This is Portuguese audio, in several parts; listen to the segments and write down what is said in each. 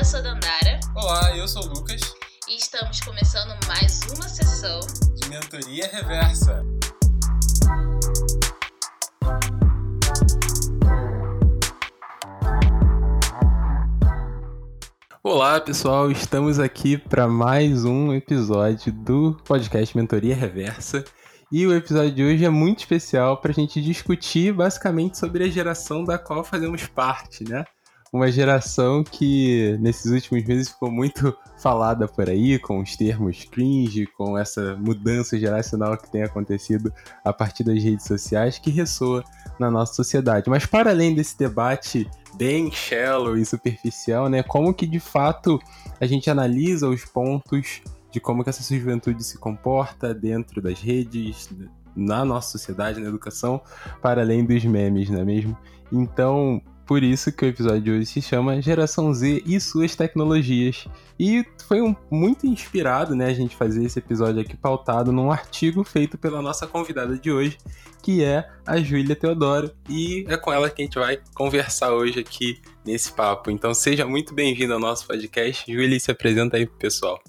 eu sou Dandara. Olá, eu sou o Lucas. E estamos começando mais uma sessão de Mentoria Reversa. Olá pessoal, estamos aqui para mais um episódio do podcast Mentoria Reversa. E o episódio de hoje é muito especial para a gente discutir basicamente sobre a geração da qual fazemos parte, né? Uma geração que nesses últimos meses ficou muito falada por aí, com os termos cringe, com essa mudança geracional que tem acontecido a partir das redes sociais, que ressoa na nossa sociedade. Mas para além desse debate bem shallow e superficial, né, como que de fato a gente analisa os pontos de como que essa juventude se comporta dentro das redes, na nossa sociedade, na educação, para além dos memes, não é mesmo? Então, por isso que o episódio de hoje se chama Geração Z e suas tecnologias. E foi um, muito inspirado, né, a gente fazer esse episódio aqui pautado num artigo feito pela nossa convidada de hoje, que é a Júlia Teodoro, e é com ela que a gente vai conversar hoje aqui nesse papo. Então seja muito bem-vindo ao nosso podcast. Júlia, se apresenta aí pro pessoal.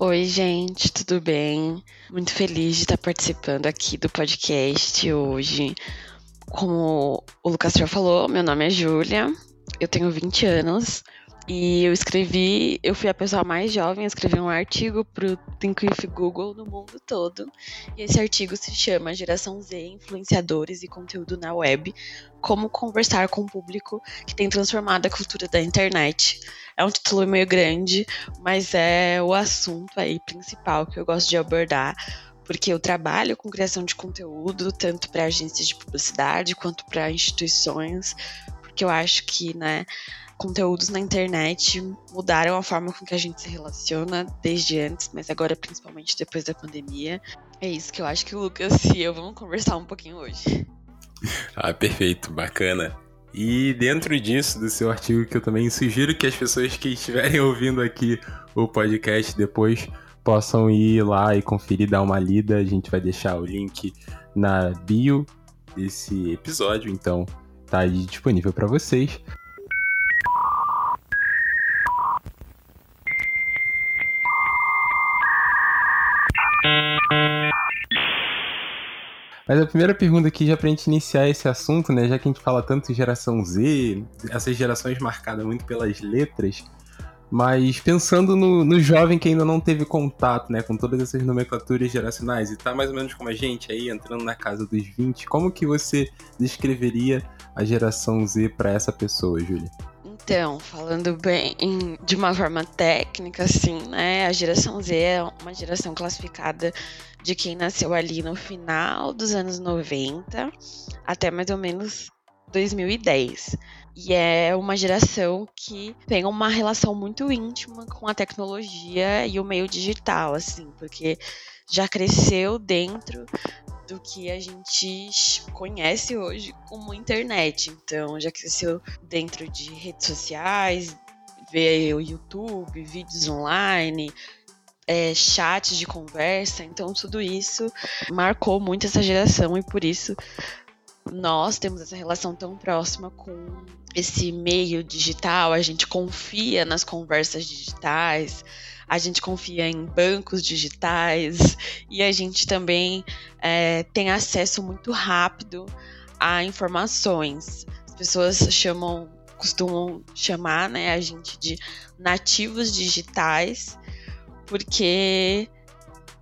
Oi, gente, tudo bem? Muito feliz de estar participando aqui do podcast hoje. Como o Lucas já falou, meu nome é Júlia, eu tenho 20 anos, e eu escrevi, eu fui a pessoa mais jovem a escrever um artigo para o Think With Google no mundo todo. E esse artigo se chama Geração Z, Influenciadores e Conteúdo na Web, como conversar com o público que tem transformado a cultura da internet. É um título meio grande, mas é o assunto aí principal que eu gosto de abordar, porque eu trabalho com criação de conteúdo, tanto para agências de publicidade quanto para instituições, porque eu acho que, né, conteúdos na internet mudaram a forma com que a gente se relaciona desde antes, mas agora principalmente depois da pandemia. É isso que eu acho que o Lucas e eu vamos conversar um pouquinho hoje. Ah, perfeito, bacana. E dentro disso, do seu artigo, que eu também sugiro que as pessoas que estiverem ouvindo aqui o podcast depois possam ir lá e conferir, dar uma lida. A gente vai deixar o link na bio desse episódio, então tá aí disponível para vocês. Mas a primeira pergunta aqui, já pra gente iniciar esse assunto, né? Já que a gente fala tanto em geração Z, essas gerações marcadas muito pelas letras, mas pensando no, no, jovem que ainda não teve contato, né, com todas essas nomenclaturas geracionais e tá mais ou menos como a gente aí, entrando na casa dos 20, como que você descreveria a geração Z para essa pessoa, Júlia? Então, falando bem de uma forma técnica, assim, né? A geração Z é uma geração classificada de quem nasceu ali no final dos anos 90 até mais ou menos 2010. E é uma geração que tem uma relação muito íntima com a tecnologia e o meio digital, assim, porque já cresceu dentro do que a gente conhece hoje como internet. Então, já cresceu dentro de redes sociais, vê o YouTube, vídeos online, é, chats de conversa. Então, tudo isso marcou muito essa geração e por isso nós temos essa relação tão próxima com esse meio digital. A gente confia nas conversas digitais a gente confia em bancos digitais e a gente também é, tem acesso muito rápido a informações. As pessoas chamam, costumam chamar né, a gente de nativos digitais, porque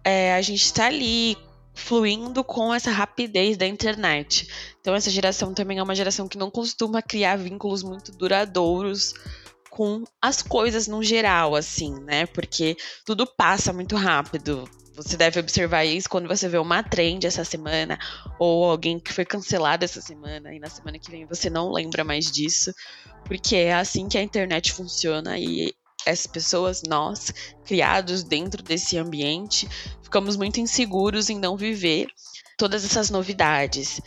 é, a gente está ali fluindo com essa rapidez da internet. Então essa geração também é uma geração que não costuma criar vínculos muito duradouros com as coisas no geral, assim, né? Porque tudo passa muito rápido. Você deve observar isso quando você vê uma trend essa semana, ou alguém que foi cancelado essa semana, e na semana que vem você não lembra mais disso, porque é assim que a internet funciona e as pessoas, nós, criados dentro desse ambiente, ficamos muito inseguros em não viver todas essas novidades.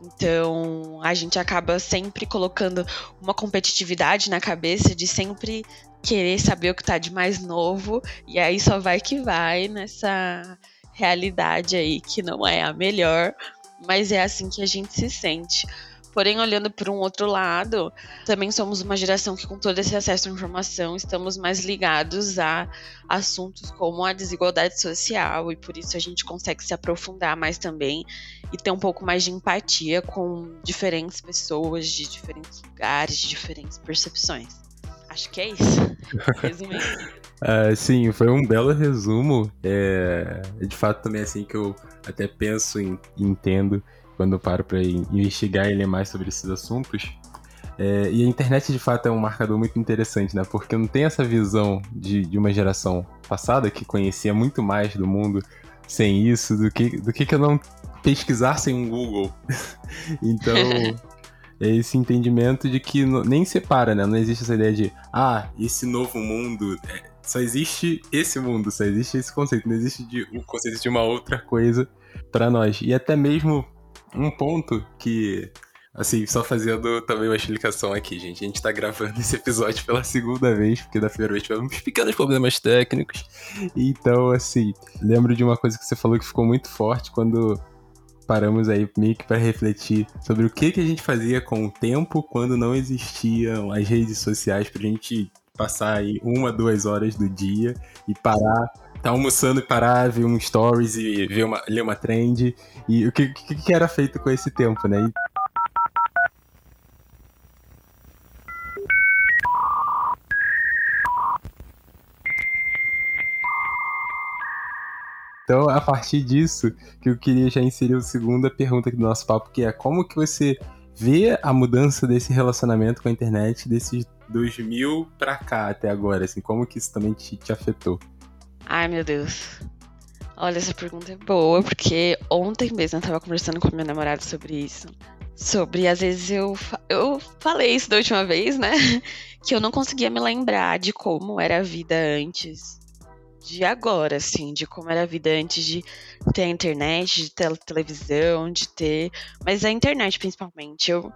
Então, a gente acaba sempre colocando uma competitividade na cabeça de sempre querer saber o que tá de mais novo, e aí só vai que vai nessa realidade aí que não é a melhor, mas é assim que a gente se sente. Porém, olhando por um outro lado, também somos uma geração que, com todo esse acesso à informação, estamos mais ligados a assuntos como a desigualdade social, e por isso a gente consegue se aprofundar mais também e ter um pouco mais de empatia com diferentes pessoas de diferentes lugares, de diferentes percepções. Acho que é isso. Resumindo. Uh, sim, foi um belo resumo. É, de fato, também é assim que eu até penso e entendo quando eu paro para investigar e ler mais sobre esses assuntos. É, e a internet, de fato, é um marcador muito interessante, né? Porque não tem essa visão de, de uma geração passada que conhecia muito mais do mundo sem isso do que, do que, que eu não pesquisar sem um Google. então, é esse entendimento de que nem separa, né? Não existe essa ideia de, ah, esse novo mundo. É, só existe esse mundo, só existe esse conceito, não existe de, o conceito de uma outra coisa para nós. E até mesmo um ponto que, assim, só fazendo também uma explicação aqui, gente. A gente tá gravando esse episódio pela segunda vez, porque da primeira vez tivemos pequenos problemas técnicos. Então, assim, lembro de uma coisa que você falou que ficou muito forte quando paramos aí meio que para refletir sobre o que, que a gente fazia com o tempo quando não existiam as redes sociais pra gente passar aí uma, duas horas do dia e parar tá almoçando e parar, ver um stories e ver uma, ler uma trend. E o que, que, que era feito com esse tempo, né? E... Então, a partir disso, que eu queria já inserir a segunda pergunta aqui do nosso papo, que é como que você vê a mudança desse relacionamento com a internet desses 2000 pra cá até agora, assim, como que isso também te, te afetou? Ai, meu Deus. Olha, essa pergunta é boa, porque ontem mesmo eu tava conversando com meu namorado sobre isso. Sobre, às vezes eu, eu falei isso da última vez, né? Que eu não conseguia me lembrar de como era a vida antes de agora, assim, de como era a vida antes de ter a internet, de ter a televisão, de ter. Mas a internet, principalmente. Eu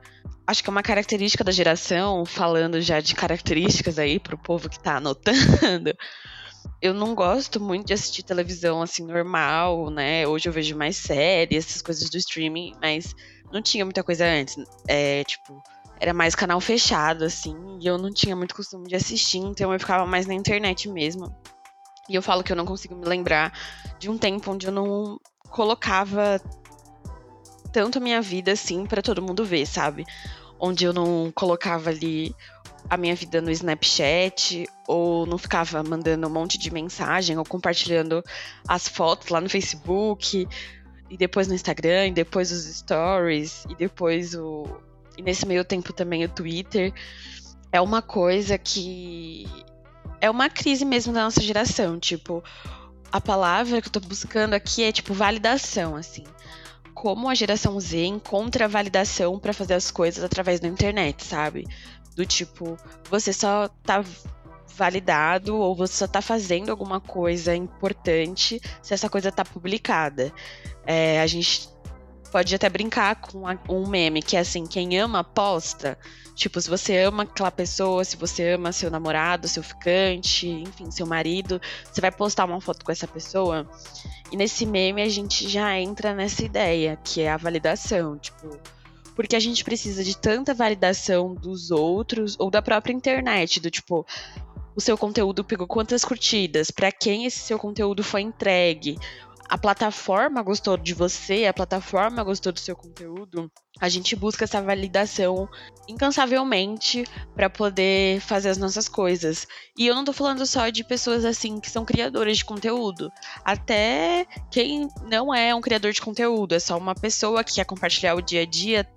acho que é uma característica da geração, falando já de características aí pro povo que tá anotando eu não gosto muito de assistir televisão assim normal, né? Hoje eu vejo mais séries, essas coisas do streaming, mas não tinha muita coisa antes. É, tipo, era mais canal fechado, assim, e eu não tinha muito costume de assistir, então eu ficava mais na internet mesmo. E eu falo que eu não consigo me lembrar de um tempo onde eu não colocava tanto a minha vida assim para todo mundo ver, sabe? Onde eu não colocava ali a minha vida no Snapchat, ou não ficava mandando um monte de mensagem, ou compartilhando as fotos lá no Facebook, e depois no Instagram, e depois os stories, e depois o. E nesse meio tempo também o Twitter. É uma coisa que. É uma crise mesmo da nossa geração. Tipo, a palavra que eu tô buscando aqui é, tipo, validação, assim como a geração Z encontra validação para fazer as coisas através da internet, sabe? Do tipo, você só tá validado ou você só tá fazendo alguma coisa importante se essa coisa tá publicada. É, a gente pode até brincar com um meme que é assim, quem ama posta. Tipo, se você ama aquela pessoa, se você ama seu namorado, seu ficante, enfim, seu marido, você vai postar uma foto com essa pessoa. E nesse meme a gente já entra nessa ideia, que é a validação. Tipo, porque a gente precisa de tanta validação dos outros ou da própria internet, do tipo, o seu conteúdo pegou quantas curtidas, para quem esse seu conteúdo foi entregue, a plataforma gostou de você, a plataforma gostou do seu conteúdo, a gente busca essa validação incansavelmente para poder fazer as nossas coisas. E eu não tô falando só de pessoas assim que são criadoras de conteúdo. Até quem não é um criador de conteúdo, é só uma pessoa que quer compartilhar o dia a dia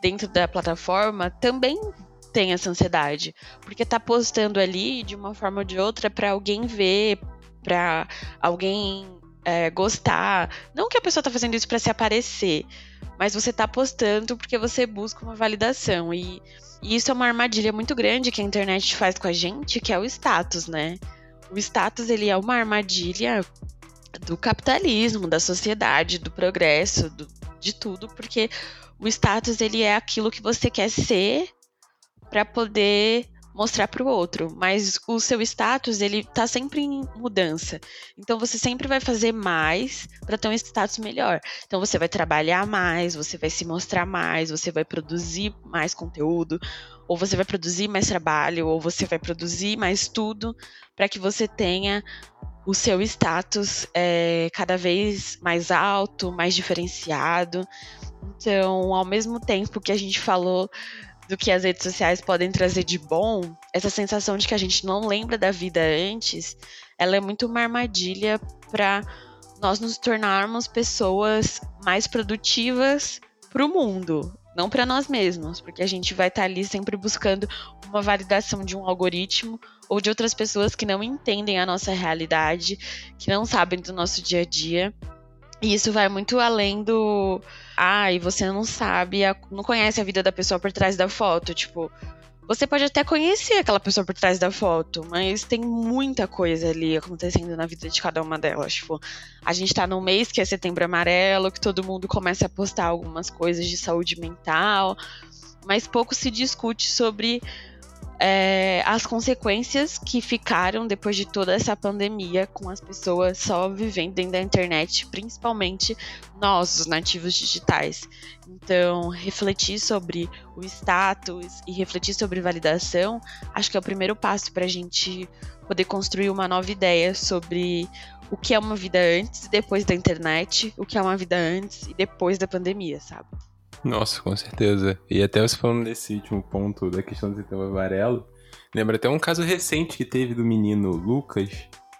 dentro da plataforma, também tem essa ansiedade, porque tá postando ali de uma forma ou de outra para alguém ver, para alguém é, gostar. Não que a pessoa tá fazendo isso para se aparecer, mas você tá postando porque você busca uma validação. E, e, isso é uma armadilha muito grande que a internet faz com a gente, que é o status, né? O status, ele é uma armadilha do capitalismo, da sociedade, do progresso, do, de tudo, porque o status, ele é aquilo que você quer ser para poder mostrar para o outro, mas o seu status ele tá sempre em mudança. Então você sempre vai fazer mais para ter um status melhor. Então você vai trabalhar mais, você vai se mostrar mais, você vai produzir mais conteúdo, ou você vai produzir mais trabalho, ou você vai produzir mais tudo para que você tenha o seu status é, cada vez mais alto, mais diferenciado. Então, ao mesmo tempo que a gente falou do que as redes sociais podem trazer de bom, essa sensação de que a gente não lembra da vida antes, ela é muito uma armadilha para nós nos tornarmos pessoas mais produtivas para o mundo, não para nós mesmos, porque a gente vai estar tá ali sempre buscando uma validação de um algoritmo ou de outras pessoas que não entendem a nossa realidade, que não sabem do nosso dia a dia. E isso vai muito além do ah, e você não sabe, não conhece a vida da pessoa por trás da foto. Tipo, você pode até conhecer aquela pessoa por trás da foto, mas tem muita coisa ali acontecendo na vida de cada uma delas. Tipo, a gente tá num mês que é setembro amarelo, que todo mundo começa a postar algumas coisas de saúde mental, mas pouco se discute sobre é, as consequências que ficaram depois de toda essa pandemia, com as pessoas só vivendo dentro da internet, principalmente nós, os nativos digitais. Então, refletir sobre o status e refletir sobre validação, acho que é o primeiro passo para a gente poder construir uma nova ideia sobre o que é uma vida antes e depois da internet, o que é uma vida antes e depois da pandemia, sabe? Nossa, com certeza. E até você falando desse último ponto da questão do setembro amarelo, lembra até um caso recente que teve do menino Lucas,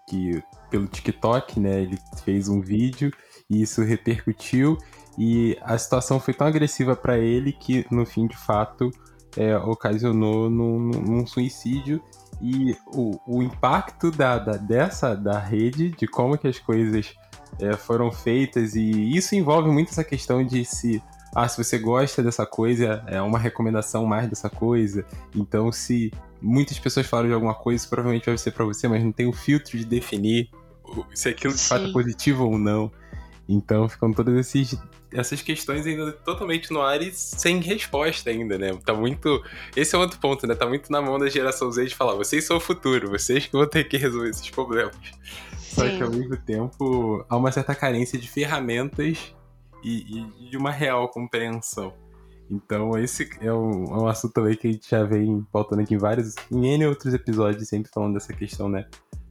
que pelo TikTok, né, ele fez um vídeo e isso repercutiu e a situação foi tão agressiva para ele que no fim de fato é, ocasionou num, num, suicídio e o, o impacto da, da, dessa da rede de como que as coisas é, foram feitas e isso envolve muito essa questão de se ah, se você gosta dessa coisa, é uma recomendação mais dessa coisa. Então, se muitas pessoas falam de alguma coisa, isso provavelmente vai ser para você, mas não tem o filtro de definir se aquilo de fato é positivo ou não. Então, ficam todas esses, essas questões ainda totalmente no ar e sem resposta ainda, né? Tá muito. Esse é outro ponto, né? Tá muito na mão da geração Z de falar, vocês são o futuro, vocês que vão ter que resolver esses problemas. Sim. Só que ao mesmo tempo há uma certa carência de ferramentas e, e de uma real compreensão. Então, esse é um, é um assunto também que a gente já vem pautando aqui em vários, em N outros episódios, sempre falando dessa questão, né?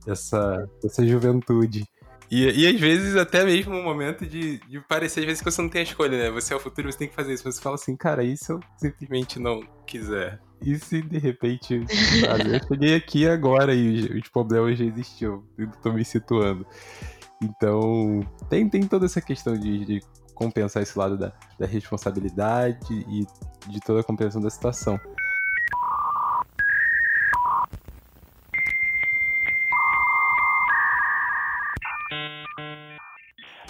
Dessa, dessa juventude. E, e às vezes até mesmo um momento de, de parecer, às vezes, que você não tem a escolha, né? Você é o futuro, você tem que fazer isso. Você fala assim, cara, e se eu simplesmente não quiser? E se de repente, sabe, eu cheguei aqui agora e os problemas já existiam, eu tô me situando. Então, tem, tem toda essa questão de, de compensar esse lado da, da responsabilidade e de toda a compreensão da situação.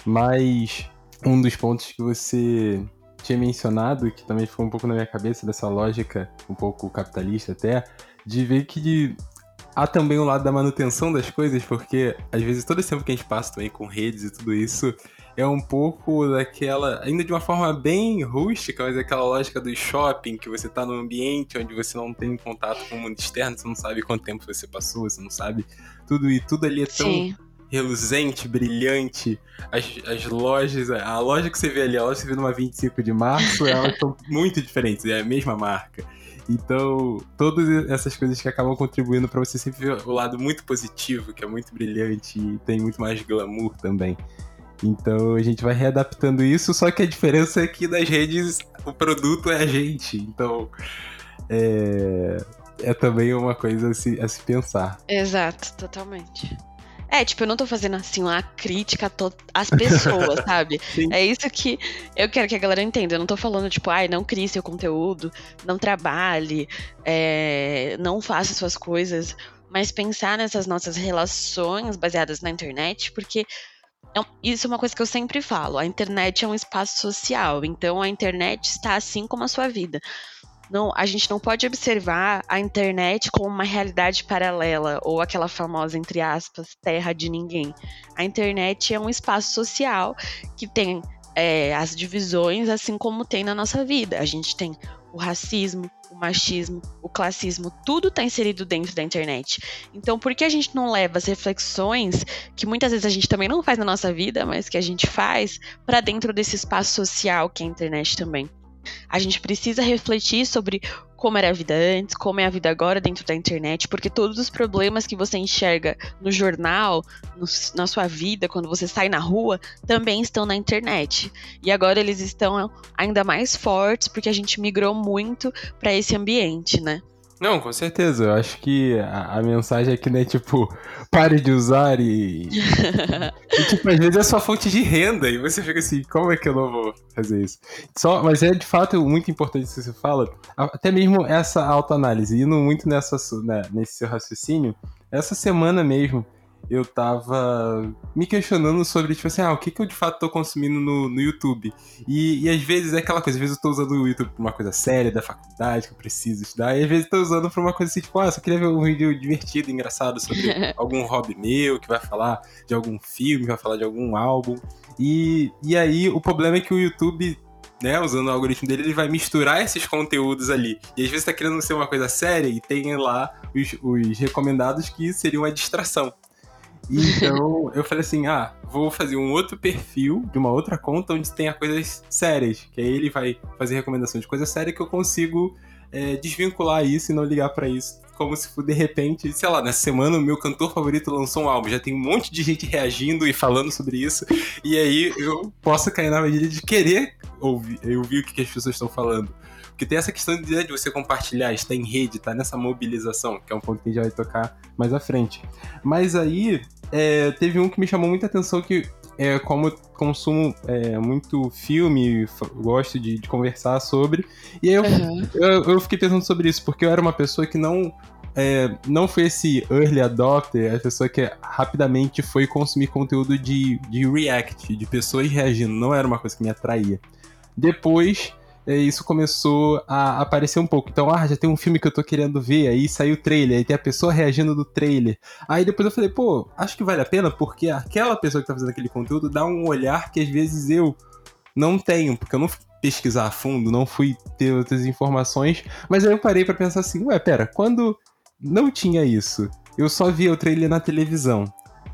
Mas um dos pontos que você tinha mencionado, que também ficou um pouco na minha cabeça, dessa lógica um pouco capitalista até, de ver que há também o lado da manutenção das coisas, porque às vezes todo esse tempo que a gente passa também com redes e tudo isso, é um pouco daquela, ainda de uma forma bem rústica, mas aquela lógica do shopping, que você tá num ambiente onde você não tem contato com o mundo externo, você não sabe quanto tempo você passou, você não sabe tudo, e tudo ali é tão Sim. reluzente, brilhante. As, as lojas, a loja que você vê ali, a loja que você vê numa 25 de março, elas são muito diferentes, é a mesma marca. Então, todas essas coisas que acabam contribuindo para você sempre ver o lado muito positivo, que é muito brilhante e tem muito mais glamour também. Então a gente vai readaptando isso, só que a diferença é que nas redes o produto é a gente. Então é, é também uma coisa a se, a se pensar. Exato, totalmente. É, tipo, eu não tô fazendo assim uma crítica às pessoas, sabe? Sim. É isso que eu quero que a galera entenda. Eu não tô falando, tipo, ai, não crie seu conteúdo, não trabalhe, é, não faça suas coisas, mas pensar nessas nossas relações baseadas na internet, porque isso é uma coisa que eu sempre falo. A internet é um espaço social, então a internet está assim como a sua vida. Não, a gente não pode observar a internet como uma realidade paralela ou aquela famosa, entre aspas, terra de ninguém. A internet é um espaço social que tem é, as divisões, assim como tem na nossa vida. A gente tem o racismo, machismo, o classismo, tudo está inserido dentro da internet. Então, por que a gente não leva as reflexões que muitas vezes a gente também não faz na nossa vida, mas que a gente faz para dentro desse espaço social que é a internet também? A gente precisa refletir sobre como era a vida antes, como é a vida agora dentro da internet, porque todos os problemas que você enxerga no jornal, no, na sua vida, quando você sai na rua, também estão na internet. E agora eles estão ainda mais fortes porque a gente migrou muito para esse ambiente, né? Não, com certeza. Eu acho que a, a mensagem aqui não é tipo, pare de usar e... e. tipo, às vezes é sua fonte de renda e você fica assim, como é que eu não vou fazer isso? Só, mas é de fato muito importante isso que você fala, até mesmo essa autoanálise, indo muito nessa, né, nesse seu raciocínio, essa semana mesmo eu tava me questionando sobre, tipo assim, ah, o que, que eu de fato tô consumindo no, no YouTube. E, e às vezes é aquela coisa, às vezes eu tô usando o YouTube pra uma coisa séria da faculdade, que eu preciso estudar, e às vezes eu tô usando pra uma coisa assim, tipo, ah, só queria ver um vídeo divertido, engraçado sobre algum hobby meu, que vai falar de algum filme, vai falar de algum álbum. E, e aí o problema é que o YouTube né, usando o algoritmo dele, ele vai misturar esses conteúdos ali. E às vezes tá querendo ser uma coisa séria e tem lá os, os recomendados que seriam a distração. Então eu falei assim: ah, vou fazer um outro perfil de uma outra conta onde tenha coisas sérias. Que aí ele vai fazer recomendação de coisa séria que eu consigo é, desvincular isso e não ligar para isso. Como se de repente, sei lá, nessa semana o meu cantor favorito lançou um álbum. Já tem um monte de gente reagindo e falando sobre isso. E aí eu posso cair na medida de querer ouvir, ouvir o que as pessoas estão falando. Porque tem essa questão de, de você compartilhar, estar em rede, estar nessa mobilização, que é um ponto que a gente vai tocar mais à frente. Mas aí, é, teve um que me chamou muita atenção que é, como consumo é, muito filme, gosto de, de, conversar sobre. E aí eu, uhum. eu, eu, fiquei pensando sobre isso, porque eu era uma pessoa que não. É, não foi esse early adopter, a pessoa que rapidamente foi consumir conteúdo de, de react, de pessoas reagindo, não era uma coisa que me atraía. Depois isso começou a aparecer um pouco. Então, ah, já tem um filme que eu tô querendo ver, aí saiu o trailer, aí tem a pessoa reagindo do trailer. Aí depois eu falei, pô, acho que vale a pena, porque aquela pessoa que tá fazendo aquele conteúdo dá um olhar que às vezes eu não tenho, porque eu não fui pesquisar a fundo, não fui ter outras informações, mas aí eu parei para pensar assim, ué, pera, quando não tinha isso, eu só via o trailer na televisão.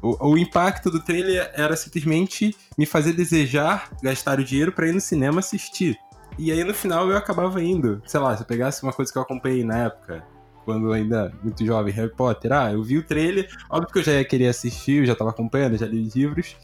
O, o, impacto do trailer era simplesmente me fazer desejar gastar o dinheiro para ir no cinema assistir. E aí no final eu acabava indo. Sei lá, se eu pegasse uma coisa que eu acompanhei na época, quando ainda muito jovem, Harry Potter, ah, eu vi o trailer, óbvio que eu já ia querer assistir, eu já tava acompanhando, já li os livros,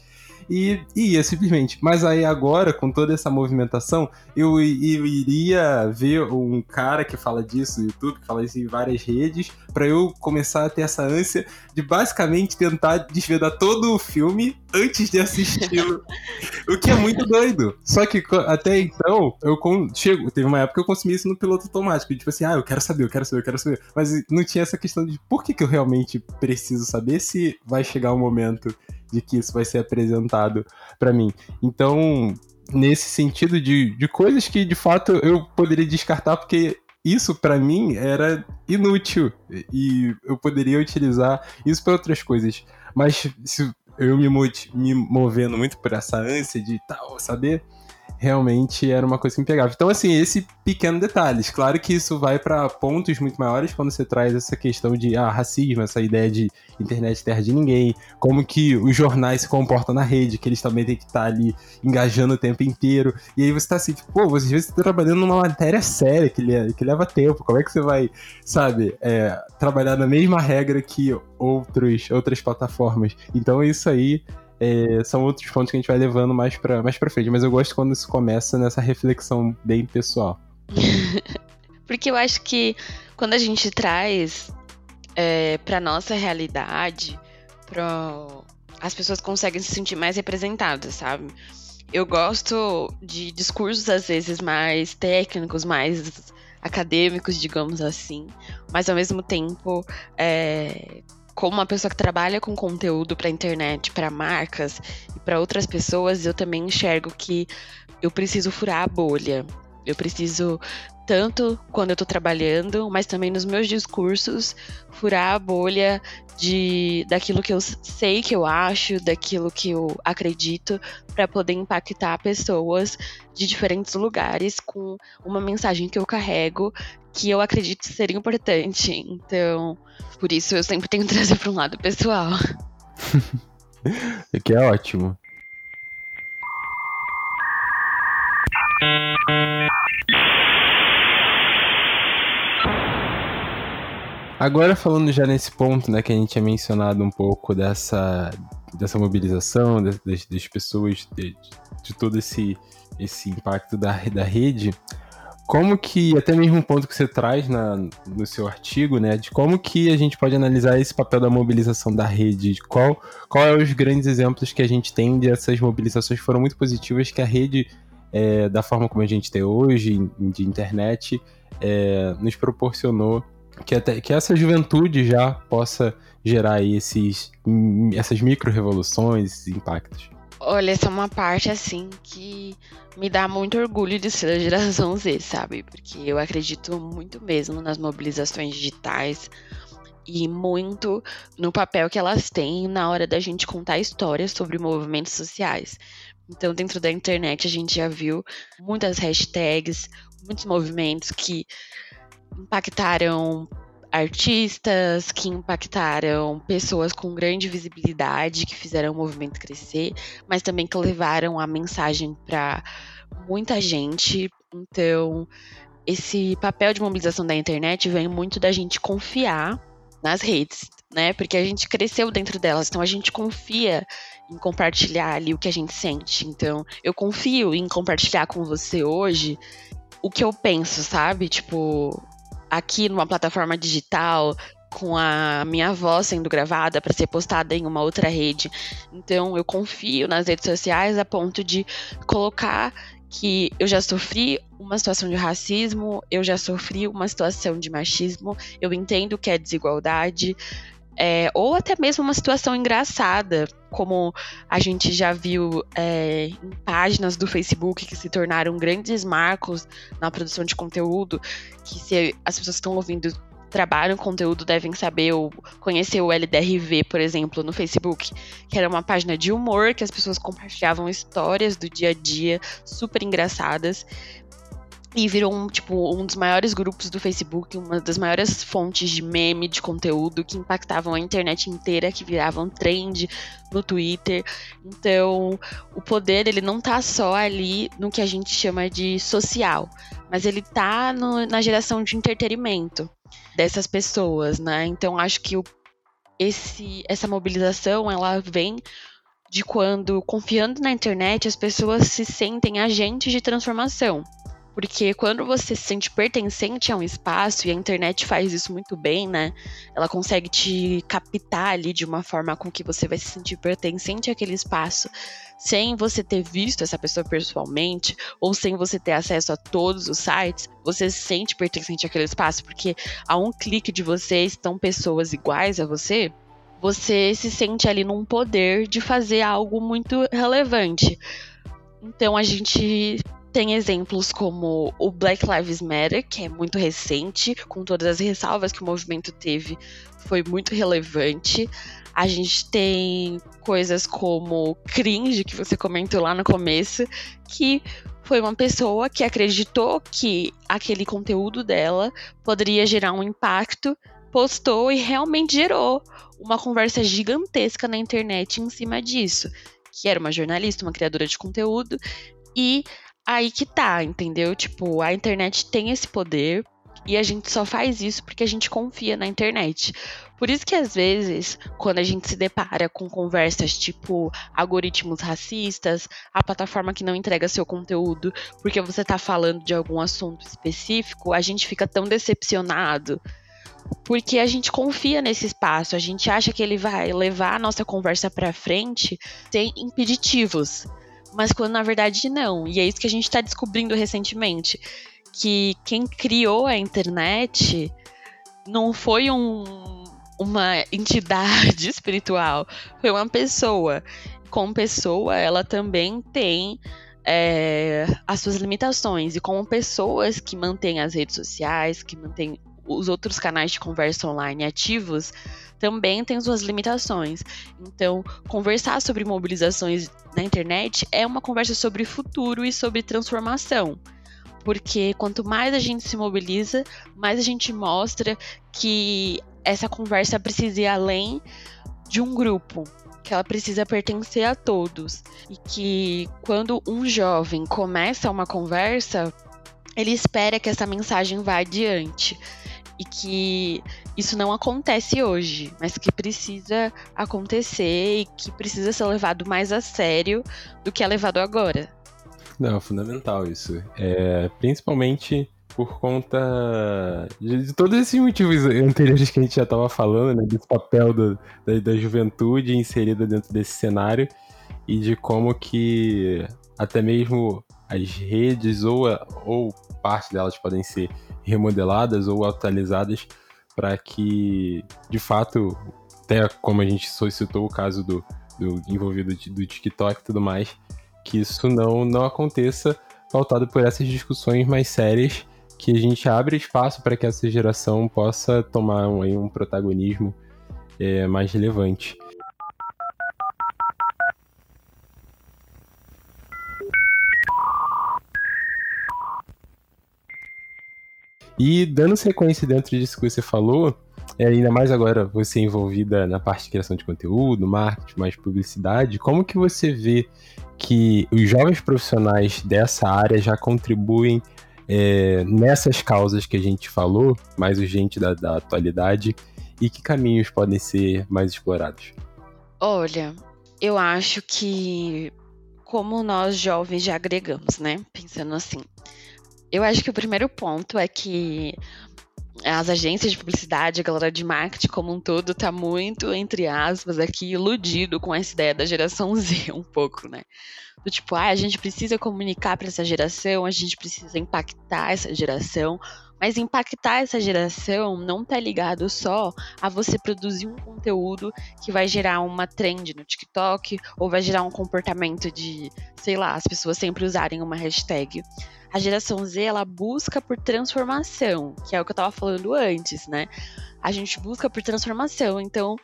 e, e ia simplesmente. Mas aí agora, com toda essa movimentação, eu, eu iria ver um cara que fala disso no YouTube, que fala isso em várias redes, para eu começar a ter essa ânsia de basicamente tentar desvendar todo o filme antes de assisti-lo. o que é muito doido. Só que até então, eu chego, teve uma época que eu consumi isso no piloto automático. Tipo assim, ah, eu quero saber, eu quero saber, eu quero saber. Mas não tinha essa questão de por que, que eu realmente preciso saber se vai chegar o um momento de que isso vai ser apresentado para mim. Então, nesse sentido de, de coisas que de fato eu poderia descartar porque isso para mim era inútil e eu poderia utilizar isso para outras coisas. Mas se eu me, me movendo muito por essa ânsia de tal saber, realmente era uma coisa que me pegava. Então, assim, esse pequeno detalhes. Claro que isso vai para pontos muito maiores quando você traz essa questão de ah, racismo, essa ideia de internet terra de ninguém, como que os jornais se comportam na rede, que eles também têm que estar tá ali engajando o tempo inteiro. E aí você tá assim, tipo, pô, você, às vezes tá trabalhando numa matéria séria que, que leva tempo. Como é que você vai, sabe, é, trabalhar na mesma regra que outros, outras plataformas? Então, isso aí é, são outros pontos que a gente vai levando mais pra, mais pra frente. Mas eu gosto quando isso começa nessa reflexão bem pessoal. Porque eu acho que quando a gente traz é, pra nossa realidade, pro... as pessoas conseguem se sentir mais representadas, sabe? Eu gosto de discursos, às vezes, mais técnicos, mais acadêmicos, digamos assim, mas ao mesmo tempo é, como uma pessoa que trabalha com conteúdo para internet, para marcas e para outras pessoas, eu também enxergo que eu preciso furar a bolha. Eu preciso tanto quando eu tô trabalhando, mas também nos meus discursos, furar a bolha de daquilo que eu sei que eu acho, daquilo que eu acredito, para poder impactar pessoas de diferentes lugares com uma mensagem que eu carrego que eu acredito ser importante. Então, por isso eu sempre tenho que trazer para um lado pessoal. que é ótimo. Agora falando já nesse ponto, né, que a gente tinha mencionado um pouco dessa, dessa mobilização das, das pessoas, de, de, todo esse, esse impacto da, da rede, como que, até mesmo um ponto que você traz na, no seu artigo, né, de como que a gente pode analisar esse papel da mobilização da rede, de qual, qual é os grandes exemplos que a gente tem dessas mobilizações que foram muito positivas, que a rede, é, da forma como a gente tem hoje, de internet, é, nos proporcionou que, até, que essa juventude já possa gerar esses, essas micro-revoluções, esses impactos. Olha, essa é uma parte assim que me dá muito orgulho de ser da geração Z, sabe? Porque eu acredito muito mesmo nas mobilizações digitais e muito no papel que elas têm na hora da gente contar histórias sobre movimentos sociais. Então, dentro da internet, a gente já viu muitas hashtags, muitos movimentos que impactaram artistas, que impactaram pessoas com grande visibilidade, que fizeram o movimento crescer, mas também que levaram a mensagem para muita gente. Então, esse papel de mobilização da internet vem muito da gente confiar nas redes, né? Porque a gente cresceu dentro delas, então a gente confia em compartilhar ali o que a gente sente. Então, eu confio em compartilhar com você hoje o que eu penso, sabe? Tipo, aqui numa plataforma digital, com a minha voz sendo gravada para ser postada em uma outra rede. Então eu confio nas redes sociais a ponto de colocar que eu já sofri uma situação de racismo, eu já sofri uma situação de machismo, eu entendo que é desigualdade, é, ou até mesmo uma situação engraçada, como a gente já viu é, em páginas do Facebook que se tornaram grandes marcos na produção de conteúdo, que se as pessoas estão ouvindo trabalham conteúdo devem saber ou conhecer o LDRV, por exemplo, no Facebook, que era uma página de humor que as pessoas compartilhavam histórias do dia a dia super engraçadas e virou um, tipo, um dos maiores grupos do Facebook, uma das maiores fontes de meme, de conteúdo que impactavam a internet inteira, que viravam trend no Twitter. Então, o poder, ele não tá só ali no que a gente chama de social, mas ele tá no, na geração de entretenimento dessas pessoas, né? Então, acho que o, esse, essa mobilização, ela vem de quando, confiando na internet, as pessoas se sentem agentes de transformação. Porque quando você se sente pertencente a um espaço, e a internet faz isso muito bem, né? Ela consegue te captar ali de uma forma com que você vai se sentir pertencente àquele espaço, sem você ter visto essa pessoa pessoalmente, ou sem você ter acesso a todos os sites, você se sente pertencente àquele espaço, porque a um clique de você estão pessoas iguais a você, você se sente ali num poder de fazer algo muito relevante. Então a gente tem exemplos como o Black Lives Matter, que é muito recente, com todas as ressalvas que o movimento teve, foi muito relevante. A gente tem coisas como cringe, que você comentou lá no começo, que foi uma pessoa que acreditou que aquele conteúdo dela poderia gerar um impacto, postou e realmente gerou uma conversa gigantesca na internet em cima disso. Que era uma jornalista, uma criadora de conteúdo, e aí que tá, entendeu? Tipo, a internet tem esse poder e a gente só faz isso porque a gente confia na internet. Por isso que às vezes, quando a gente se depara com conversas tipo algoritmos racistas, a plataforma que não entrega seu conteúdo porque você tá falando de algum assunto específico, a gente fica tão decepcionado. Porque a gente confia nesse espaço, a gente acha que ele vai levar a nossa conversa para frente sem impeditivos mas quando na verdade não. E é isso que a gente está descobrindo recentemente. Que quem criou a internet não foi um, uma entidade espiritual, foi uma pessoa. Com pessoa, ela também tem é, as suas limitações e como pessoas que mantêm as redes sociais, que mantêm os outros canais de conversa online ativos, também têm suas limitações. Então, conversar sobre mobilizações na internet é uma conversa sobre futuro e sobre transformação. Porque quanto mais a gente se mobiliza, mais a gente mostra que essa conversa precisa ir além de um grupo, que ela precisa pertencer a todos e que quando um jovem começa uma conversa, ele espera que essa mensagem vá adiante e que isso não acontece hoje, mas que precisa acontecer e que precisa ser levado mais a sério do que é levado agora. Não, fundamental isso. É, principalmente por conta de, todos esses motivos anteriores que a gente já estava falando, né, desse papel do, da, da juventude inserida dentro desse cenário e de como que até mesmo as redes ou, ou parte delas podem ser remodeladas ou atualizadas para que, de fato, até como a gente solicitou o caso do, do envolvido do TikTok e tudo mais, que isso não, não aconteça pautado por essas discussões mais sérias que a gente abre espaço para que essa geração possa tomar um, um protagonismo é, mais relevante. E dando sequência dentro disso que você falou, é, ainda mais agora você envolvida na parte de criação de conteúdo, marketing, mais publicidade, como que você vê que os jovens profissionais dessa área já contribuem é, nessas causas que a gente falou, mais urgente da, da atualidade, e que caminhos podem ser mais explorados? Olha, eu acho que como nós jovens já agregamos, né? Pensando assim. Eu acho que o primeiro ponto é que as agências de publicidade, a galera de marketing como um todo, tá muito, entre aspas, aqui, iludido com essa ideia da geração Z, um pouco, né? do tipo, ah, a gente precisa comunicar para essa geração, a gente precisa impactar essa geração, mas impactar essa geração não tá ligado só a você produzir um conteúdo que vai gerar uma trend no TikTok ou vai gerar um comportamento de, sei lá, as pessoas sempre usarem uma hashtag. A geração Z, ela busca por transformação, que é o que eu tava falando antes, né? A gente busca por transformação. Então,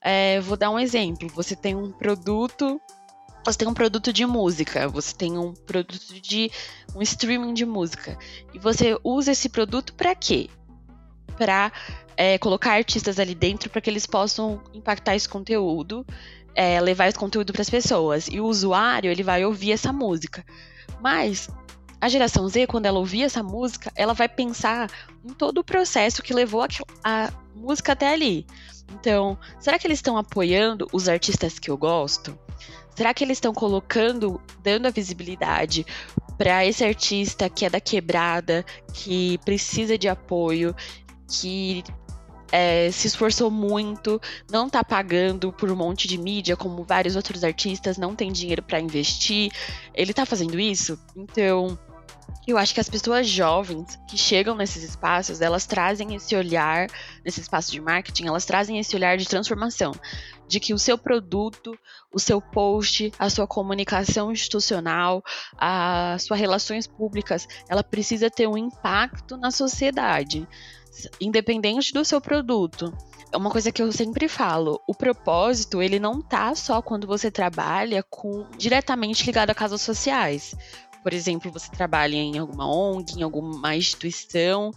é, vou dar um exemplo. Você tem um produto você tem um produto de música, você tem um produto de um streaming de música. E você usa esse produto para quê? Para é, colocar artistas ali dentro para que eles possam impactar esse conteúdo, é, levar esse conteúdo para as pessoas. E o usuário ele vai ouvir essa música. Mas a geração Z, quando ela ouvir essa música, ela vai pensar em todo o processo que levou a, a música até ali. Então, será que eles estão apoiando os artistas que eu gosto? Será que eles estão colocando, dando a visibilidade para esse artista que é da quebrada, que precisa de apoio, que é, se esforçou muito, não está pagando por um monte de mídia, como vários outros artistas, não tem dinheiro para investir. Ele está fazendo isso? Então, eu acho que as pessoas jovens que chegam nesses espaços, elas trazem esse olhar, nesse espaço de marketing, elas trazem esse olhar de transformação, de que o seu produto, o seu post, a sua comunicação institucional, as suas relações públicas, ela precisa ter um impacto na sociedade, independente do seu produto. É uma coisa que eu sempre falo, o propósito, ele não tá só quando você trabalha com diretamente ligado a causas sociais por exemplo, você trabalha em alguma ONG, em alguma instituição,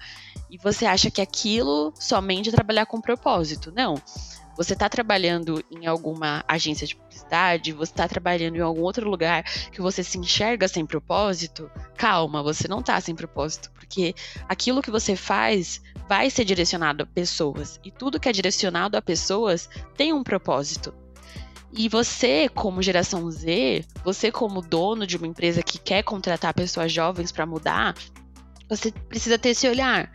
e você acha que aquilo somente é trabalhar com propósito. Não. Você está trabalhando em alguma agência de publicidade, você está trabalhando em algum outro lugar que você se enxerga sem propósito, calma, você não está sem propósito, porque aquilo que você faz vai ser direcionado a pessoas, e tudo que é direcionado a pessoas tem um propósito. E você, como geração Z, você como dono de uma empresa que quer contratar pessoas jovens para mudar, você precisa ter esse olhar.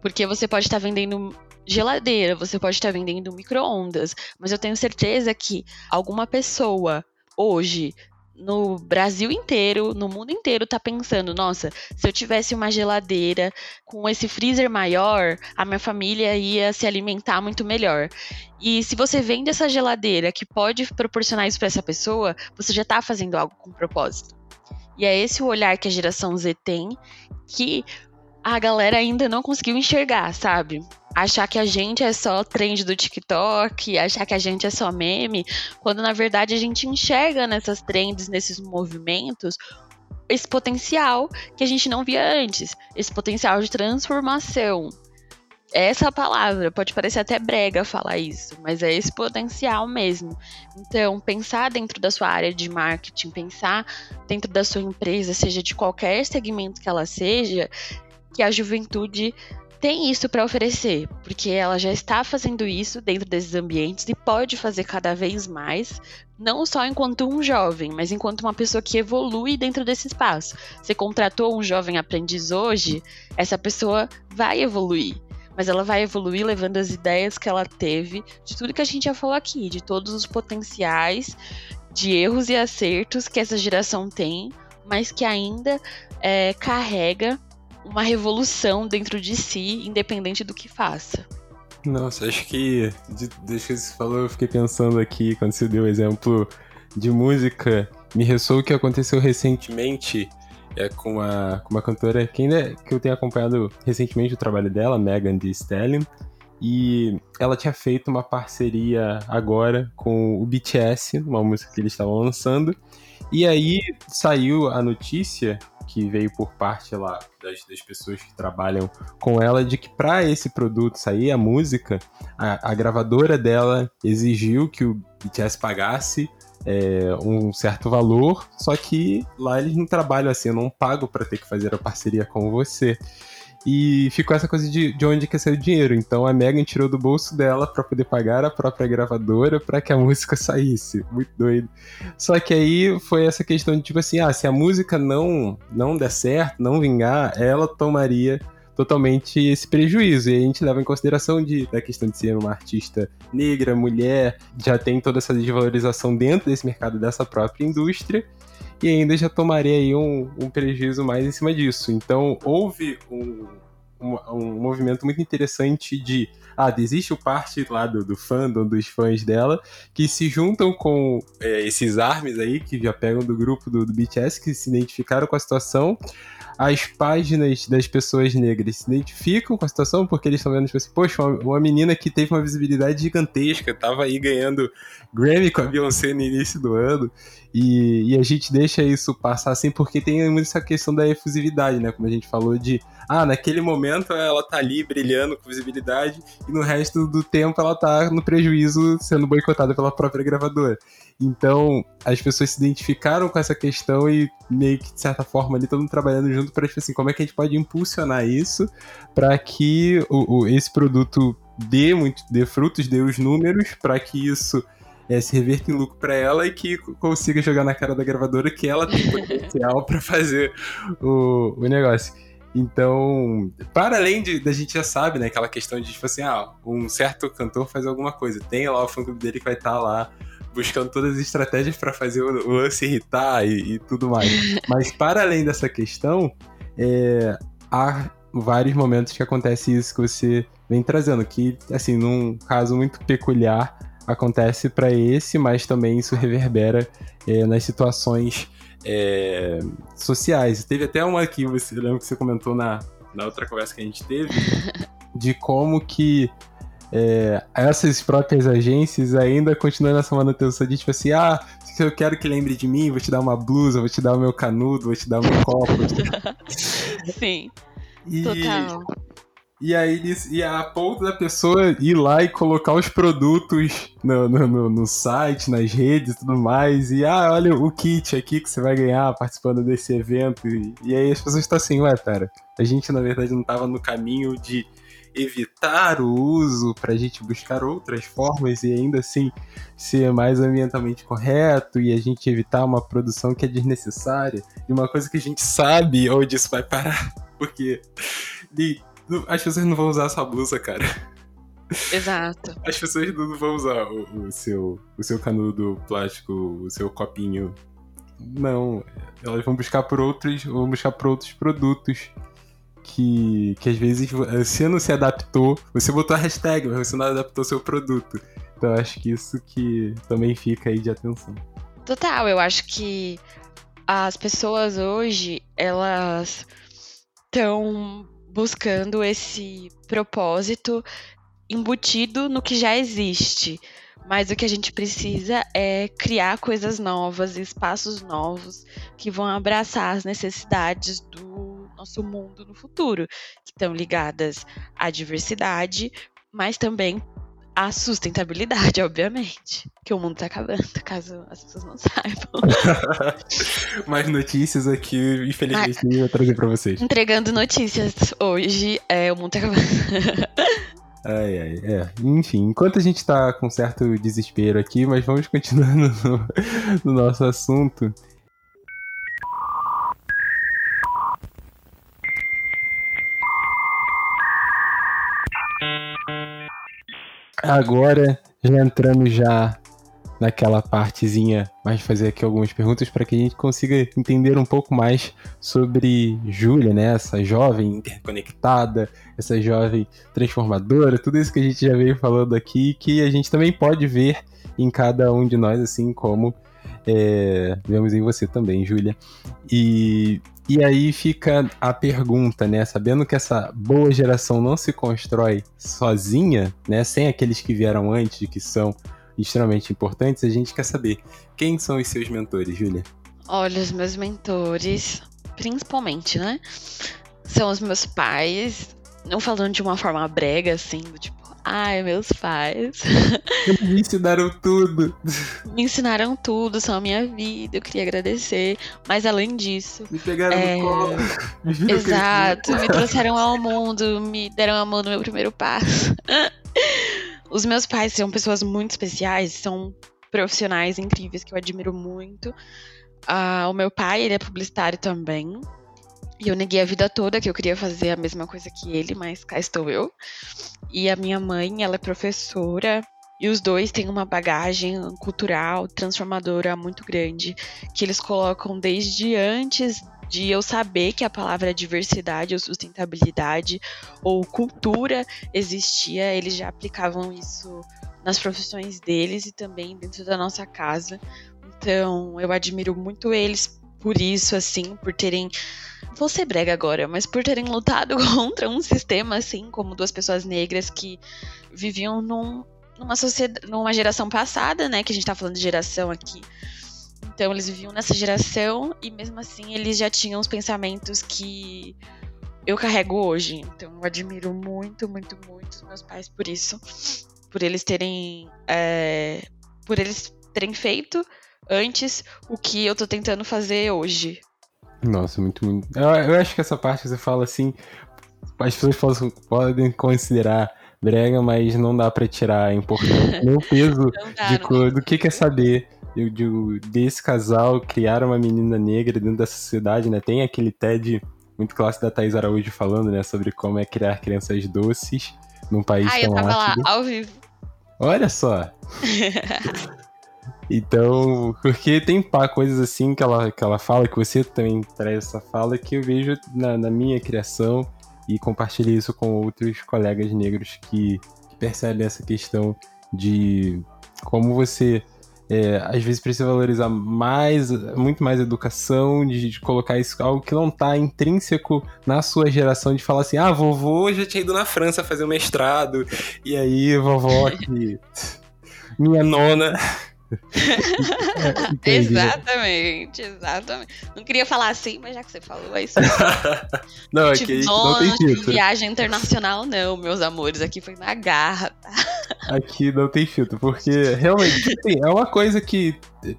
Porque você pode estar vendendo geladeira, você pode estar vendendo micro-ondas, mas eu tenho certeza que alguma pessoa hoje no Brasil inteiro, no mundo inteiro, tá pensando: nossa, se eu tivesse uma geladeira com esse freezer maior, a minha família ia se alimentar muito melhor. E se você vende essa geladeira que pode proporcionar isso para essa pessoa, você já tá fazendo algo com propósito. E é esse o olhar que a geração Z tem que a galera ainda não conseguiu enxergar, sabe? Achar que a gente é só trend do TikTok, achar que a gente é só meme, quando na verdade a gente enxerga nessas trends, nesses movimentos, esse potencial que a gente não via antes, esse potencial de transformação. Essa palavra pode parecer até brega falar isso, mas é esse potencial mesmo. Então, pensar dentro da sua área de marketing, pensar dentro da sua empresa, seja de qualquer segmento que ela seja, que a juventude tem isso para oferecer, porque ela já está fazendo isso dentro desses ambientes e pode fazer cada vez mais, não só enquanto um jovem, mas enquanto uma pessoa que evolui dentro desse espaço. Você contratou um jovem aprendiz hoje, essa pessoa vai evoluir. Mas ela vai evoluir levando as ideias que ela teve, de tudo que a gente já falou aqui, de todos os potenciais, de erros e acertos que essa geração tem, mas que ainda é, carrega uma revolução dentro de si, independente do que faça. Nossa, acho que de, desde que você falou, eu fiquei pensando aqui, quando você deu o exemplo de música, me ressoou o que aconteceu recentemente é, com, uma, com uma cantora que, ainda, que eu tenho acompanhado recentemente o trabalho dela, Megan Thee Stallion, e ela tinha feito uma parceria agora com o BTS, uma música que eles estavam lançando, e aí saiu a notícia que veio por parte lá das, das pessoas que trabalham com ela de que para esse produto sair a música, a, a, gravadora dela exigiu que o BTS pagasse é, um certo valor, só que lá eles não trabalham assim, eu não pago para ter que fazer a parceria com você. E ficou essa coisa de, de onde que saiu o dinheiro. Então a Megan tirou do bolso dela para poder pagar a própria gravadora para que a música saísse. Muito doido. Só que aí foi essa questão de tipo assim, ah, se a música não não der certo, não vingar, ela tomaria totalmente esse prejuízo. E a gente leva em consideração de, da questão de ser uma artista negra, mulher, já tem toda essa desvalorização dentro desse mercado dessa própria indústria e ainda já tomaria aí um, um prejuízo mais em cima disso. Então, houve um, um, um, movimento muito interessante de ah, existe o parte lá do, do fandom, dos fãs dela, que se juntam com é, esses armes aí, que já pegam do grupo do, do BTS, que se identificaram com a situação, as páginas das pessoas negras se identificam com a situação porque eles estão vendo, tipo assim, poxa, uma, uma, menina que teve uma visibilidade gigantesca, tava aí ganhando Grammy com a Beyoncé no início do ano, e, e a gente deixa isso passar assim porque tem muito essa questão da efusividade, né? Como a gente falou de, ah, naquele momento ela tá ali brilhando com visibilidade e no resto do tempo ela tá no prejuízo sendo boicotada pela própria gravadora. Então, as pessoas se identificaram com essa questão e meio que, de certa forma, ali, trabalhando junto para, tipo assim, como é que a gente pode impulsionar isso para que o, o, esse produto dê, muito, dê frutos, dê os números, para que isso é, se reverta em lucro para ela e que consiga jogar na cara da gravadora que ela tem potencial para fazer o, o negócio. Então, para além de da gente já sabe, né, aquela questão de tipo assim, ah, um certo cantor faz alguma coisa, tem lá o fã clube dele que vai estar tá lá buscando todas as estratégias para fazer o, o lance irritar e, e, tudo mais. Mas para além dessa questão, é, há vários momentos que acontece isso que você vem trazendo, que, assim, num caso muito peculiar, acontece para esse, mas também isso reverbera é, nas situações é, sociais. Teve até uma aqui, você lembra que você comentou na, na outra conversa que a gente teve, de como que é, essas próprias agências ainda continuam nessa manutenção de tipo assim, ah, se eu quero que lembre de mim, vou te dar uma blusa, vou te dar o meu canudo, vou te dar o meu copo. Sim. E, Total. E aí, e a ponto da pessoa ir lá e colocar os produtos no, no, no, site, nas redes e tudo mais. E, ah, olha o kit aqui que você vai ganhar participando desse evento. E, e aí as pessoas estão assim, ué, pera, a gente na verdade não estava no caminho de evitar o uso para a gente buscar outras formas e ainda assim ser mais ambientalmente correto e a gente evitar uma produção que é desnecessária e uma coisa que a gente sabe onde isso vai parar, porque as pessoas não vão usar essa blusa, cara. Exato. As pessoas não vão usar o, o, seu, o seu canudo plástico, o seu copinho. Não, elas vão buscar por outros, vão buscar por outros produtos que, que às vezes você não se adaptou, você botou a hashtag, mas você não adaptou seu produto. Então acho que isso que também fica aí de atenção. Total, eu acho que as pessoas hoje, elas estão buscando esse propósito embutido no que já existe. Mas o que a gente precisa é criar coisas novas, espaços novos que vão abraçar as necessidades do nosso mundo no futuro, que estão ligadas à diversidade, mas também à sustentabilidade, obviamente. Que o mundo tá acabando, caso as pessoas não saibam. Mais notícias aqui, infelizmente, ah, eu vou trazer pra vocês. Entregando notícias hoje, é, o mundo tá acabando. Ai, ai, é. Enfim, enquanto a gente tá com certo desespero aqui, mas vamos continuando no, no nosso assunto. Agora, já entrando já naquela partezinha, mas fazer aqui algumas perguntas para que a gente consiga entender um pouco mais sobre Júlia, né? Essa jovem interconectada, essa jovem transformadora, tudo isso que a gente já veio falando aqui, que a gente também pode ver em cada um de nós, assim como é, vemos em você também, Júlia. E, e aí fica a pergunta, né? Sabendo que essa boa geração não se constrói sozinha, né? Sem aqueles que vieram antes, que são extremamente importantes, a gente quer saber quem são os seus mentores, Júlia? Olha, os meus mentores, principalmente, né? São os meus pais, não falando de uma forma brega, assim, do tipo, ai, meus pais. Me ensinaram tudo. Me ensinaram tudo, são a minha vida, eu queria agradecer. Mas além disso. Me pegaram é... no colo. Me Exato, me trouxeram ao mundo, me deram a mão no meu primeiro passo. Os meus pais são pessoas muito especiais, são profissionais incríveis que eu admiro muito. Uh, o meu pai, ele é publicitário também. E eu neguei a vida toda que eu queria fazer a mesma coisa que ele, mas cá estou eu. E a minha mãe, ela é professora. E os dois têm uma bagagem cultural transformadora muito grande, que eles colocam desde antes de eu saber que a palavra diversidade ou sustentabilidade ou cultura existia, eles já aplicavam isso nas profissões deles e também dentro da nossa casa. Então, eu admiro muito eles por isso, assim, por terem. Vou ser brega agora, mas por terem lutado contra um sistema, assim, como duas pessoas negras que viviam num, numa sociedade, numa geração passada, né? Que a gente tá falando de geração aqui então eles viviam nessa geração e mesmo assim eles já tinham os pensamentos que eu carrego hoje. Então eu admiro muito, muito, muito os meus pais por isso. Por eles terem. É, por eles terem feito antes o que eu tô tentando fazer hoje. Nossa, muito, muito. Eu, eu acho que essa parte que você fala assim. As pessoas podem considerar brega, mas não dá para tirar a importância, nem o peso dá, de, do que quer saber eu digo, desse casal criar uma menina negra dentro da sociedade, né? Tem aquele TED muito clássico da Thais Araújo falando, né, sobre como é criar crianças doces num país ah, tão eu tava ácido. lá, ao vivo. Olha só! então, porque tem pá, coisas assim que ela, que ela fala, que você também traz essa fala, que eu vejo na, na minha criação e compartilho isso com outros colegas negros que, que percebem essa questão de como você é, às vezes precisa valorizar mais, muito mais educação, de, de, colocar isso algo que não está intrínseco na sua geração, de falar assim, ah, vovô já tinha ido na França fazer um mestrado, e aí vovó aqui, minha nona é, exatamente, exatamente. Não queria falar assim, mas já que você falou, é isso. não, tipo, aqui não tem filtro. viagem internacional, não, meus amores. Aqui foi na garra, tá? Aqui não tem filtro, porque realmente, assim, é uma coisa que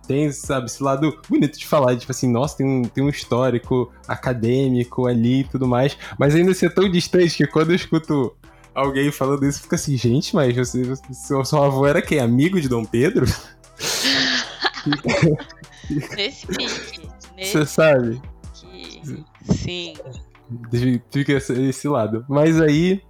tem, sabe, esse lado bonito de falar, tipo assim, nossa, tem um, tem um histórico acadêmico ali e tudo mais, mas ainda ser tão distante que quando eu escuto alguém falando isso, fica assim, gente, mas você, seu, seu avô era quem? Amigo de Dom Pedro? nesse pique. Você sabe? Sim. Fica esse, esse lado. Mas aí.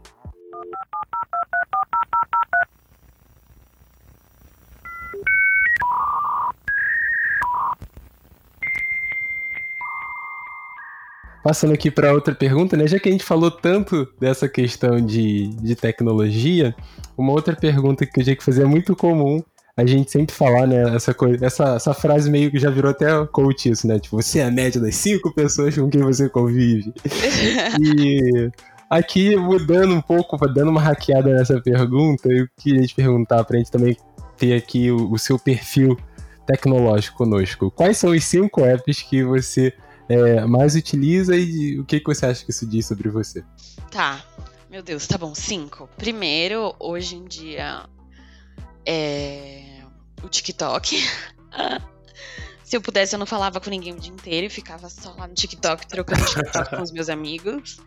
Passando aqui para outra pergunta, né? Já que a gente falou tanto dessa questão de, de tecnologia, uma outra pergunta que eu tinha que fazer é muito comum a gente sempre falar, né, essa coisa, essa, essa frase meio que já virou até coach isso, né? Tipo, você é a média das cinco pessoas com quem você convive. e aqui, mudando um pouco, dando uma hackeada nessa pergunta, eu queria te perguntar pra gente também ter aqui o, o seu perfil tecnológico conosco. Quais são os cinco apps que você é, mais utiliza e o que, que você acha que isso diz sobre você? Tá. Meu Deus, tá bom. Cinco. Primeiro, hoje em dia, é o TikTok. Se eu pudesse, eu não falava com ninguém o dia inteiro e ficava só lá no TikTok trocando TikTok com os meus amigos.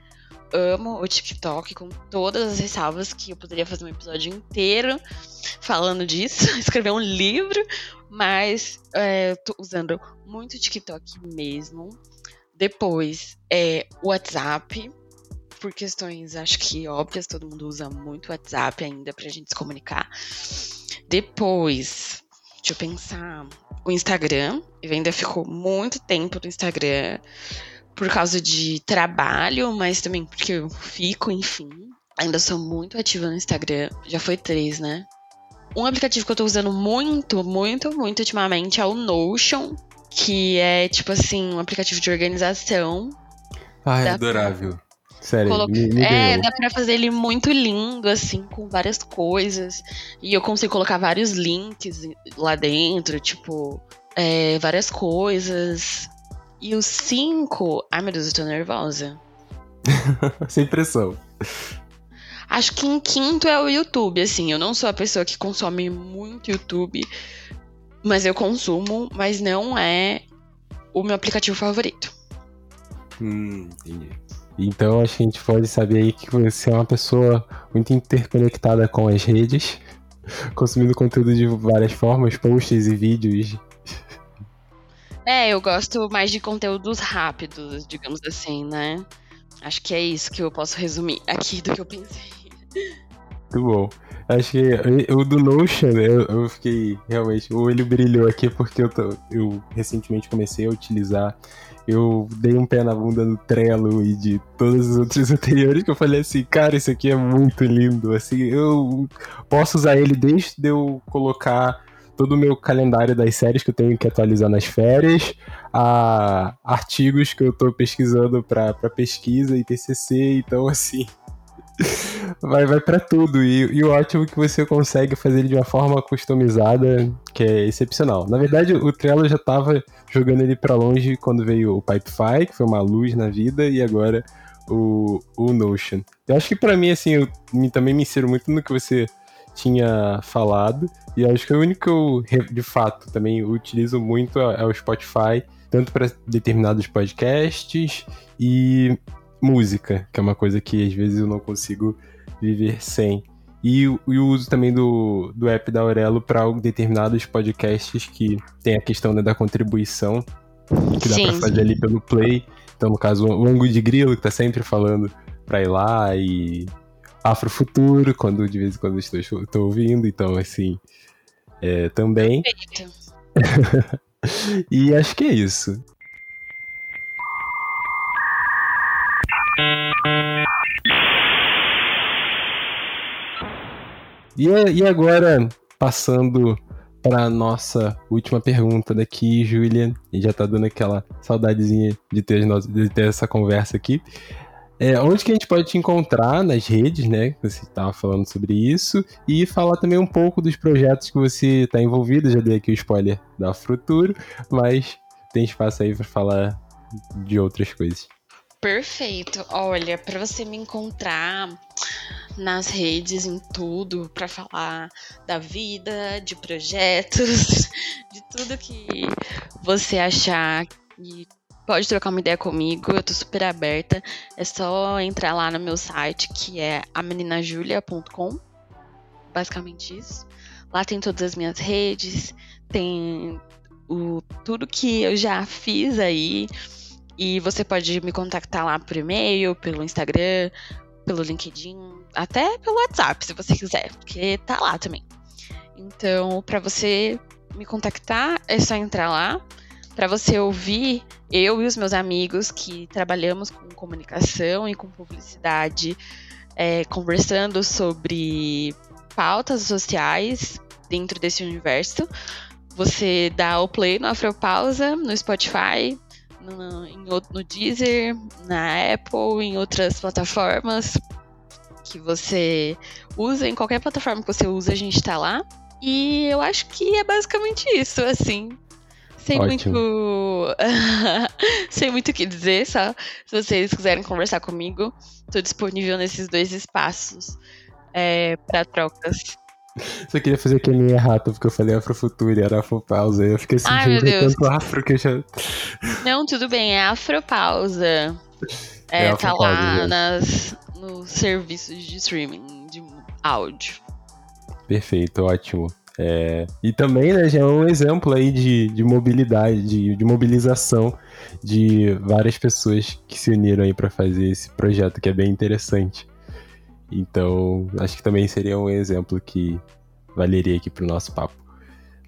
Amo o TikTok com todas as ressalvas que eu poderia fazer um episódio inteiro falando disso, escrever um livro, mas é, tô usando muito TikTok mesmo. Depois é WhatsApp, por questões acho que óbvias, todo mundo usa muito WhatsApp ainda pra gente se comunicar. Depois, deixa eu pensar, o Instagram, eu ainda ficou muito tempo no Instagram por causa de trabalho, mas também porque eu fico, enfim. Ainda sou muito ativa no Instagram. Já foi três, né? Um aplicativo que eu tô usando muito, muito, muito ultimamente é o Notion, que é tipo assim, um aplicativo de organização. Ah, é adorável. Sério, Coloca... me, me É, dá pra fazer ele muito lindo, assim, com várias coisas. E eu consigo colocar vários links lá dentro, tipo, é, várias coisas. E o 5. Ai meu Deus, eu tô nervosa. Sem pressão. Acho que em quinto é o YouTube, assim. Eu não sou a pessoa que consome muito YouTube, mas eu consumo, mas não é o meu aplicativo favorito. Hum, entendi. Então acho que a gente pode saber aí que você é uma pessoa muito interconectada com as redes, consumindo conteúdo de várias formas, posts e vídeos. É, eu gosto mais de conteúdos rápidos, digamos assim, né? Acho que é isso que eu posso resumir aqui do que eu pensei. Muito bom. Acho que o do Notion, eu, eu fiquei realmente. O olho brilhou aqui porque eu, tô, eu recentemente comecei a utilizar eu dei um pé na bunda do Trello e de todos os outros anteriores que eu falei assim, cara, isso aqui é muito lindo. Assim, eu posso usar ele desde eu colocar todo o meu calendário das séries que eu tenho que atualizar nas férias, a artigos que eu tô pesquisando para pesquisa e TCC, então assim, vai, vai para tudo. E, e o ótimo é que você consegue fazer ele de uma forma customizada, que é excepcional. Na verdade, o Trello já tava jogando ele para longe quando veio o Pipefy, que foi uma luz na vida, e agora o, o Notion. Eu acho que para mim, assim, eu me, também me insiro muito no que você tinha falado, e acho que o único que eu, de fato, também utilizo muito é, é o Spotify, tanto para determinados podcasts e música, que é uma coisa que às vezes eu não consigo viver sem. E, o uso também do, do app da Aurelo para determinados podcasts que tem a questão né, da contribuição, que dá para fazer ali pelo Play. Então, no caso, o Ango de Grilo, que tá sempre falando para ir lá, e Afrofuturo, quando de vez em quando estou, estou ouvindo. Então, assim, é, também. e acho que é isso. E, e agora, passando para nossa última pergunta daqui, Julia, e já tá dando aquela saudadezinha de ter, de ter essa conversa aqui. É, onde que a gente pode te encontrar nas redes, né? Você estava falando sobre isso. E falar também um pouco dos projetos que você está envolvido. Já dei aqui o spoiler da Futuro, mas tem espaço aí para falar de outras coisas. Perfeito. Olha, para você me encontrar nas redes, em tudo, para falar da vida, de projetos, de tudo que você achar e pode trocar uma ideia comigo, eu tô super aberta. É só entrar lá no meu site, que é ameninajulia.com. Basicamente isso. Lá tem todas as minhas redes, tem o tudo que eu já fiz aí e você pode me contactar lá por e-mail, pelo Instagram, pelo LinkedIn, até pelo WhatsApp, se você quiser, porque tá lá também. Então, para você me contactar, é só entrar lá. Para você ouvir eu e os meus amigos que trabalhamos com comunicação e com publicidade, é, conversando sobre pautas sociais dentro desse universo, você dá o play no Afropausa, no Spotify, no, em, no Deezer, na Apple, em outras plataformas que você usa, em qualquer plataforma que você usa, a gente tá lá. E eu acho que é basicamente isso, assim. Sem Ótimo. muito. Sem muito o que dizer, só se vocês quiserem conversar comigo, tô disponível nesses dois espaços é, para trocas. Só queria fazer que nem errado, porque eu falei Afrofuturo e era Afropausa. Eu fiquei sentindo tanto afro que eu já. Não, tudo bem, é Afropausa. É, é tá lá nas, nos serviços de streaming de áudio. Perfeito, ótimo. É, e também, né, já é um exemplo aí de, de mobilidade, de, de mobilização de várias pessoas que se uniram aí para fazer esse projeto, que é bem interessante. Então, acho que também seria um exemplo que valeria aqui pro nosso papo.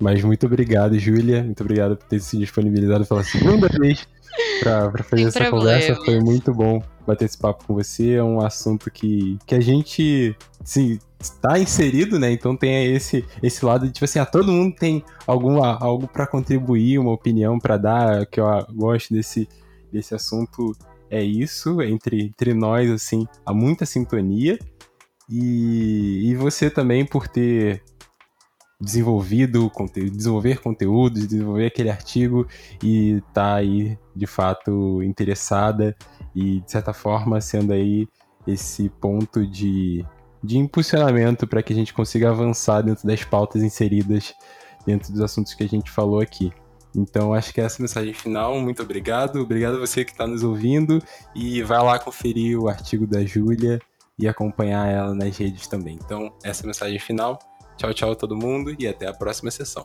Mas muito obrigado, Júlia. Muito obrigado por ter se disponibilizado pela segunda vez para fazer Sem essa problema. conversa. Foi muito bom bater esse papo com você. É um assunto que, que a gente sim, está inserido, né? Então tem esse, esse lado de, tipo assim, ah, todo mundo tem alguma, algo para contribuir, uma opinião para dar, que eu gosto desse, desse assunto. É isso, entre, entre nós, assim, há muita sintonia. E, e você também por ter desenvolvido, desenvolver conteúdo, desenvolver aquele artigo e tá aí de fato interessada e de certa forma sendo aí esse ponto de, de impulsionamento para que a gente consiga avançar dentro das pautas inseridas dentro dos assuntos que a gente falou aqui. Então acho que essa é a mensagem final. Muito obrigado. Obrigado a você que está nos ouvindo e vai lá conferir o artigo da Júlia e acompanhar ela nas redes também. Então, essa é a mensagem final. Tchau, tchau todo mundo e até a próxima sessão.